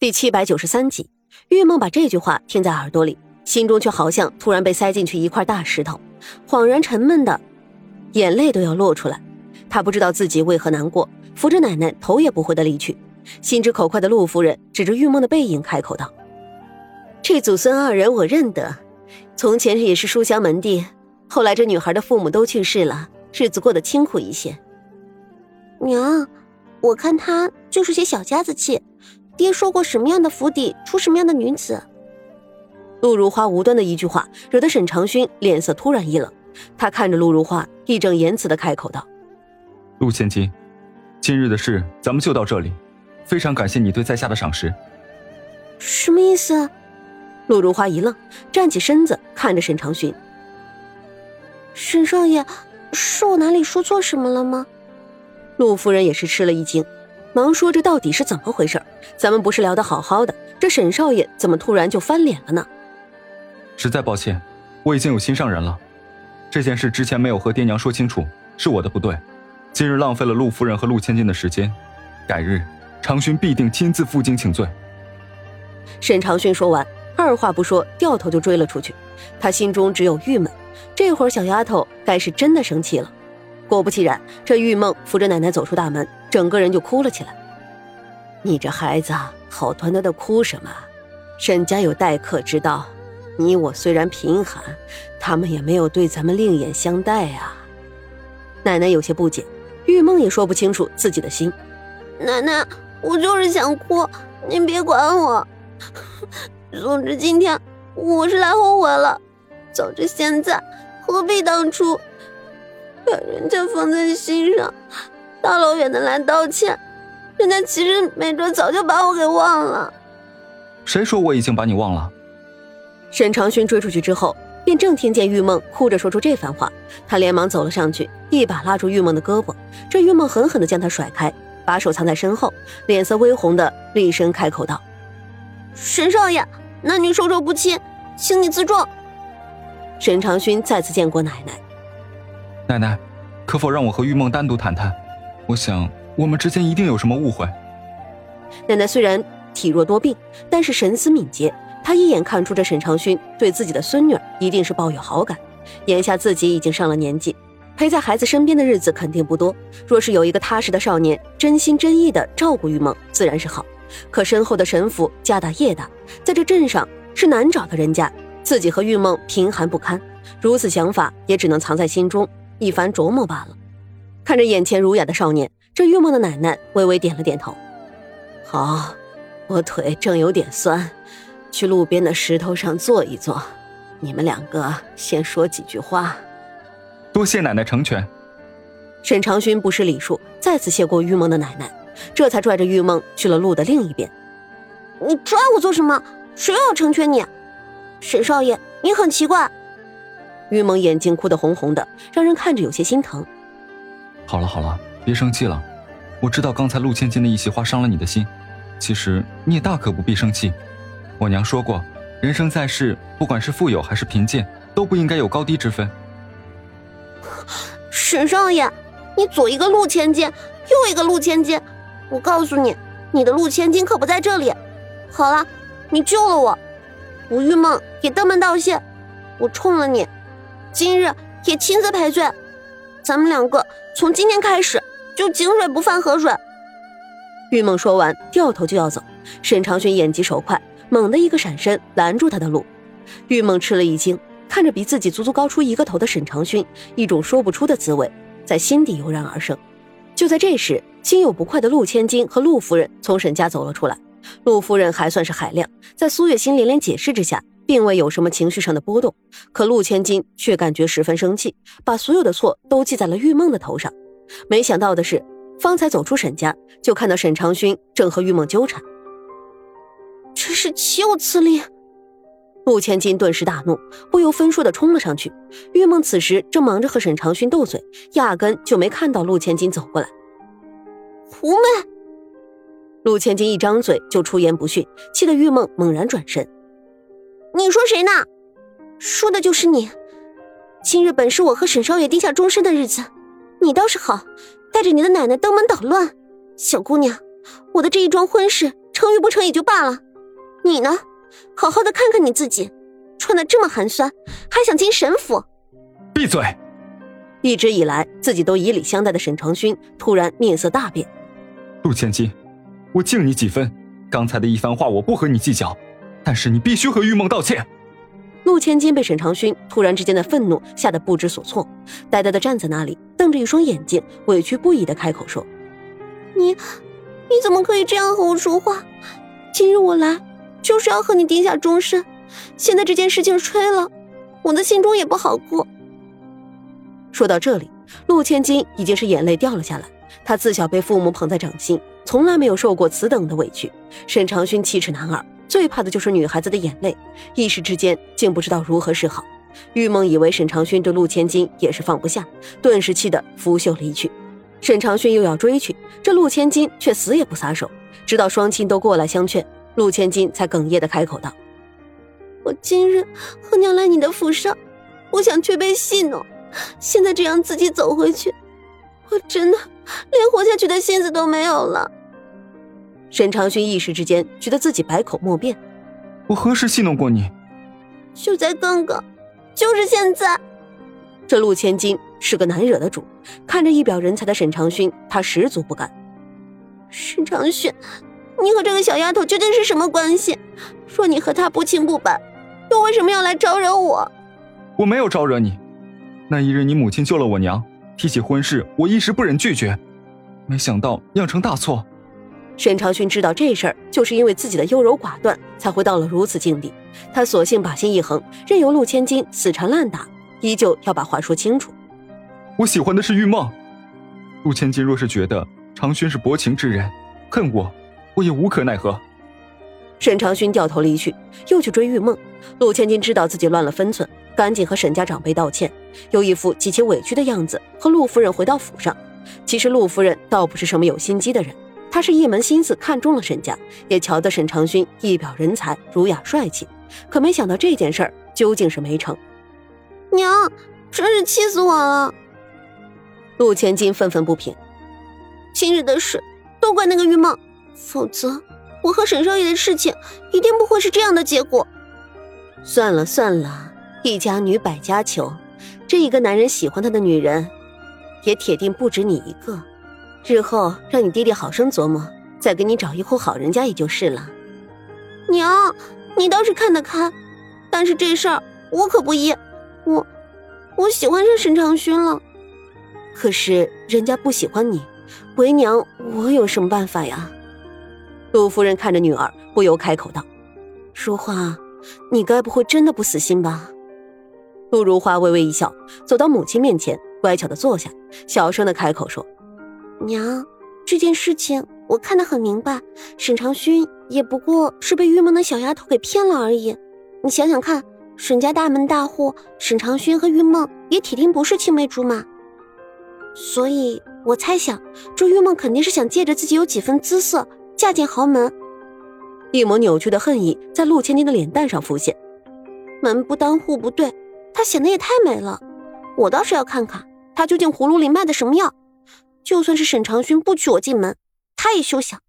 第七百九十三集，玉梦把这句话听在耳朵里，心中却好像突然被塞进去一块大石头，恍然沉闷的，眼泪都要落出来。他不知道自己为何难过，扶着奶奶头也不回的离去。心直口快的陆夫人指着玉梦的背影开口道：“这祖孙二人我认得，从前也是书香门第，后来这女孩的父母都去世了，日子过得清苦一些。娘，我看他就是些小家子气。”爹说过什么样的府邸出什么样的女子。陆如花无端的一句话，惹得沈长勋脸色突然一冷。他看着陆如花，义正言辞的开口道：“陆千金，今日的事咱们就到这里，非常感谢你对在下的赏识。”什么意思？陆如花一愣，站起身子，看着沈长勋：“沈少爷，是我哪里说错什么了吗？”陆夫人也是吃了一惊。忙说：“这到底是怎么回事？咱们不是聊得好好的，这沈少爷怎么突然就翻脸了呢？”实在抱歉，我已经有心上人了。这件事之前没有和爹娘说清楚，是我的不对。今日浪费了陆夫人和陆千金的时间，改日长勋必定亲自负荆请罪。沈长勋说完，二话不说，掉头就追了出去。他心中只有郁闷，这会儿小丫头该是真的生气了。果不其然，这玉梦扶着奶奶走出大门，整个人就哭了起来。你这孩子好端端的哭什么？沈家有待客之道，你我虽然贫寒，他们也没有对咱们另眼相待啊。奶奶有些不解，玉梦也说不清楚自己的心。奶奶，我就是想哭，您别管我。总之今天我是来后悔了，早知现在，何必当初。把人家放在心上，大老远的来道歉，人家其实没准早就把我给忘了。谁说我已经把你忘了？沈长勋追出去之后，便正听见玉梦哭着说出这番话，他连忙走了上去，一把拉住玉梦的胳膊。这玉梦狠狠地将他甩开，把手藏在身后，脸色微红的厉声开口道：“沈少爷，男女授受不亲，请你自重。”沈长勋再次见过奶奶。奶奶，可否让我和玉梦单独谈谈？我想我们之间一定有什么误会。奶奶虽然体弱多病，但是神思敏捷，她一眼看出这沈长勋对自己的孙女一定是抱有好感。眼下自己已经上了年纪，陪在孩子身边的日子肯定不多。若是有一个踏实的少年，真心真意的照顾玉梦，自然是好。可身后的沈府家大业大，在这镇上是难找的人家，自己和玉梦贫寒不堪，如此想法也只能藏在心中。一番琢磨罢了。看着眼前儒雅的少年，这玉梦的奶奶微微点了点头。好，我腿正有点酸，去路边的石头上坐一坐。你们两个先说几句话。多谢奶奶成全。沈长勋不失礼数，再次谢过玉梦的奶奶，这才拽着玉梦去了路的另一边。你拽我做什么？谁要成全你？沈少爷，你很奇怪。玉梦眼睛哭得红红的，让人看着有些心疼。好了好了，别生气了。我知道刚才陆千金的一席话伤了你的心，其实你也大可不必生气。我娘说过，人生在世，不管是富有还是贫贱，都不应该有高低之分。沈少爷，你左一个陆千金，右一个陆千金，我告诉你，你的陆千金可不在这里。好了，你救了我，吴玉梦也登门道谢，我冲了你。今日也亲自赔罪，咱们两个从今天开始就井水不犯河水。玉梦说完，掉头就要走。沈长勋眼疾手快，猛地一个闪身拦住他的路。玉梦吃了一惊，看着比自己足足高出一个头的沈长勋，一种说不出的滋味在心底油然而生。就在这时，心有不快的陆千金和陆夫人从沈家走了出来。陆夫人还算是海量，在苏月心连连解释之下。并未有什么情绪上的波动，可陆千金却感觉十分生气，把所有的错都记在了玉梦的头上。没想到的是，方才走出沈家，就看到沈长勋正和玉梦纠缠。这是岂有此理！陆千金顿时大怒，不由分说的冲了上去。玉梦此时正忙着和沈长勋斗嘴，压根就没看到陆千金走过来。狐媚！陆千金一张嘴就出言不逊，气得玉梦猛然转身。你说谁呢？说的就是你。今日本是我和沈少爷定下终身的日子，你倒是好，带着你的奶奶登门捣乱。小姑娘，我的这一桩婚事成与不成也就罢了，你呢？好好的看看你自己，穿的这么寒酸，还想进沈府？闭嘴！一直以来自己都以礼相待的沈长勋突然面色大变。陆千金，我敬你几分，刚才的一番话我不和你计较，但是你必须和玉梦道歉。陆千金被沈长勋突然之间的愤怒吓得不知所措，呆呆的站在那里，瞪着一双眼睛，委屈不已的开口说：“你，你怎么可以这样和我说话？今日我来就是要和你定下终身，现在这件事情吹了，我的心中也不好过。”说到这里，陆千金已经是眼泪掉了下来。她自小被父母捧在掌心，从来没有受过此等的委屈。沈长勋七尺男儿。最怕的就是女孩子的眼泪，一时之间竟不知道如何是好。玉梦以为沈长勋对陆千金也是放不下，顿时气得拂袖离去。沈长勋又要追去，这陆千金却死也不撒手，直到双亲都过来相劝，陆千金才哽咽的开口道：“我今日和娘来你的府上，我想却被戏弄，现在这样自己走回去，我真的连活下去的心思都没有了。”沈长勋一时之间觉得自己百口莫辩。我何时戏弄过你？就在刚刚，就是现在。这陆千金是个难惹的主，看着一表人才的沈长勋，他十足不甘。沈长勋，你和这个小丫头究竟是什么关系？若你和她不清不白，又为什么要来招惹我？我没有招惹你。那一日你母亲救了我娘，提起婚事，我一时不忍拒绝，没想到酿成大错。沈长勋知道这事儿就是因为自己的优柔寡断，才会到了如此境地。他索性把心一横，任由陆千金死缠烂打，依旧要把话说清楚。我喜欢的是玉梦，陆千金若是觉得长勋是薄情之人，恨我，我也无可奈何。沈长勋掉头离去，又去追玉梦。陆千金知道自己乱了分寸，赶紧和沈家长辈道歉，又一副极其委屈的样子和陆夫人回到府上。其实陆夫人倒不是什么有心机的人。他是一门心思看中了沈家，也瞧得沈长勋一表人才，儒雅帅气。可没想到这件事儿究竟是没成。娘，真是气死我了！陆千金愤愤不平。今日的事都怪那个玉梦，否则我和沈少爷的事情一定不会是这样的结果。算了算了，一家女百家求，这一个男人喜欢他的女人，也铁定不止你一个。日后让你爹爹好生琢磨，再给你找一户好人家也就是了。娘，你倒是看得开，但是这事儿我可不依。我，我喜欢上沈长勋了。可是人家不喜欢你，为娘我有什么办法呀？陆夫人看着女儿，不由开口道：“如花，你该不会真的不死心吧？”陆如花微微一笑，走到母亲面前，乖巧的坐下，小声的开口说。娘，这件事情我看得很明白，沈长勋也不过是被玉梦的小丫头给骗了而已。你想想看，沈家大门大户，沈长勋和玉梦也铁定不是青梅竹马。所以我猜想，这玉梦肯定是想借着自己有几分姿色，嫁进豪门。一抹扭曲的恨意在陆千金的脸蛋上浮现。门不当户不对，她显得也太美了。我倒是要看看她究竟葫芦里卖的什么药。就算是沈长勋不娶我进门，他也休想。